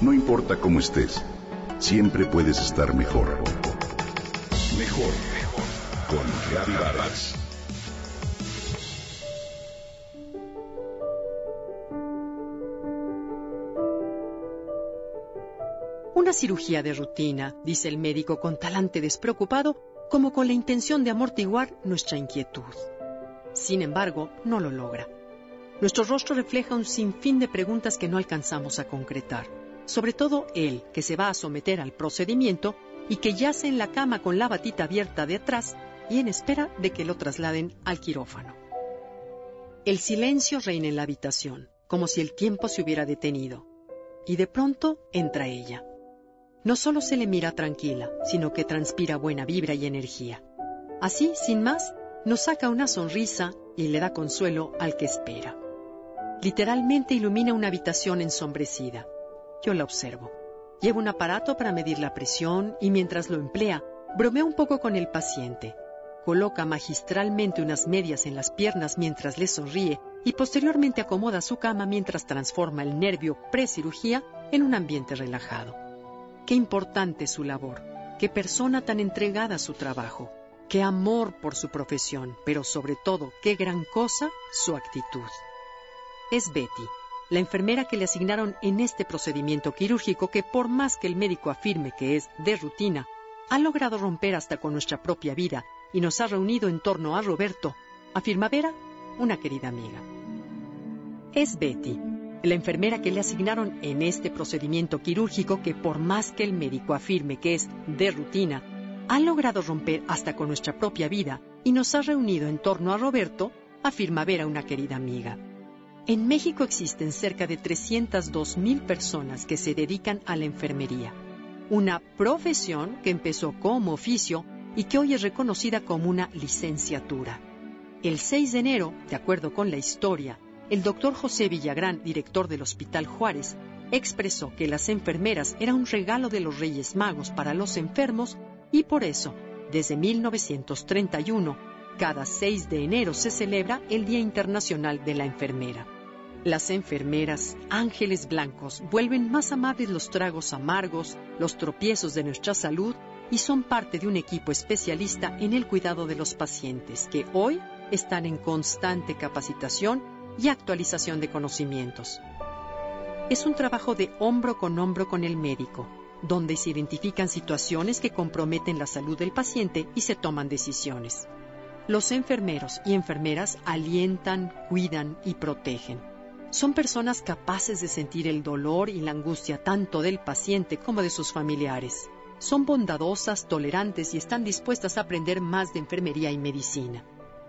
No importa cómo estés, siempre puedes estar mejor. Mejor, mejor. Con Vargas. Una cirugía de rutina, dice el médico con talante despreocupado, como con la intención de amortiguar nuestra inquietud. Sin embargo, no lo logra. Nuestro rostro refleja un sinfín de preguntas que no alcanzamos a concretar, sobre todo él, que se va a someter al procedimiento y que yace en la cama con la batita abierta de atrás y en espera de que lo trasladen al quirófano. El silencio reina en la habitación, como si el tiempo se hubiera detenido, y de pronto entra ella. No solo se le mira tranquila, sino que transpira buena vibra y energía. Así, sin más, nos saca una sonrisa y le da consuelo al que espera. Literalmente ilumina una habitación ensombrecida. Yo la observo. Lleva un aparato para medir la presión y mientras lo emplea, bromea un poco con el paciente. Coloca magistralmente unas medias en las piernas mientras le sonríe y posteriormente acomoda su cama mientras transforma el nervio pre-cirugía en un ambiente relajado. Qué importante su labor, qué persona tan entregada a su trabajo, qué amor por su profesión, pero sobre todo qué gran cosa su actitud es Betty, la enfermera que le asignaron en este procedimiento quirúrgico que por más que el médico afirme que es de rutina, ha logrado romper hasta con nuestra propia vida y nos ha reunido en torno a Roberto, afirma Vera, una querida amiga. Es Betty, la enfermera que le asignaron en este procedimiento quirúrgico que por más que el médico afirme que es de rutina, ha logrado romper hasta con nuestra propia vida y nos ha reunido en torno a Roberto, afirma Vera, una querida amiga. En México existen cerca de 302.000 personas que se dedican a la enfermería, una profesión que empezó como oficio y que hoy es reconocida como una licenciatura. El 6 de enero, de acuerdo con la historia, el doctor José Villagrán, director del Hospital Juárez, expresó que las enfermeras eran un regalo de los Reyes Magos para los enfermos y por eso, desde 1931, cada 6 de enero se celebra el Día Internacional de la Enfermera. Las enfermeras, ángeles blancos, vuelven más amables los tragos amargos, los tropiezos de nuestra salud y son parte de un equipo especialista en el cuidado de los pacientes que hoy están en constante capacitación y actualización de conocimientos. Es un trabajo de hombro con hombro con el médico, donde se identifican situaciones que comprometen la salud del paciente y se toman decisiones. Los enfermeros y enfermeras alientan, cuidan y protegen. Son personas capaces de sentir el dolor y la angustia tanto del paciente como de sus familiares. Son bondadosas, tolerantes y están dispuestas a aprender más de enfermería y medicina.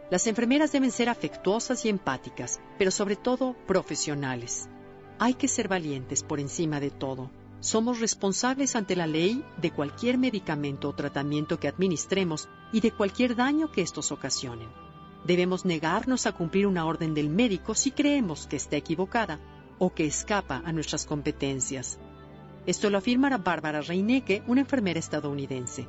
Las enfermeras deben ser afectuosas y empáticas, pero sobre todo profesionales. Hay que ser valientes por encima de todo somos responsables ante la ley de cualquier medicamento o tratamiento que administremos y de cualquier daño que estos ocasionen. Debemos negarnos a cumplir una orden del médico si creemos que está equivocada o que escapa a nuestras competencias. Esto lo afirmará Bárbara Reineke, una enfermera estadounidense.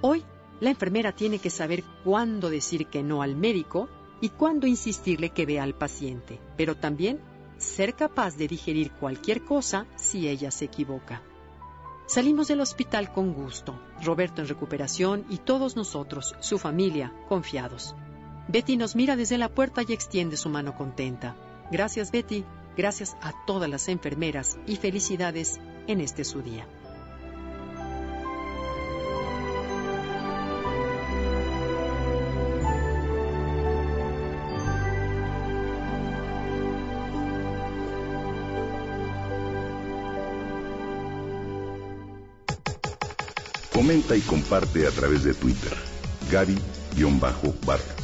Hoy, la enfermera tiene que saber cuándo decir que no al médico y cuándo insistirle que vea al paciente, pero también ser capaz de digerir cualquier cosa si ella se equivoca. Salimos del hospital con gusto, Roberto en recuperación y todos nosotros, su familia, confiados. Betty nos mira desde la puerta y extiende su mano contenta. Gracias Betty, gracias a todas las enfermeras y felicidades en este su día. Comenta y comparte a través de Twitter. Gaby-Barra.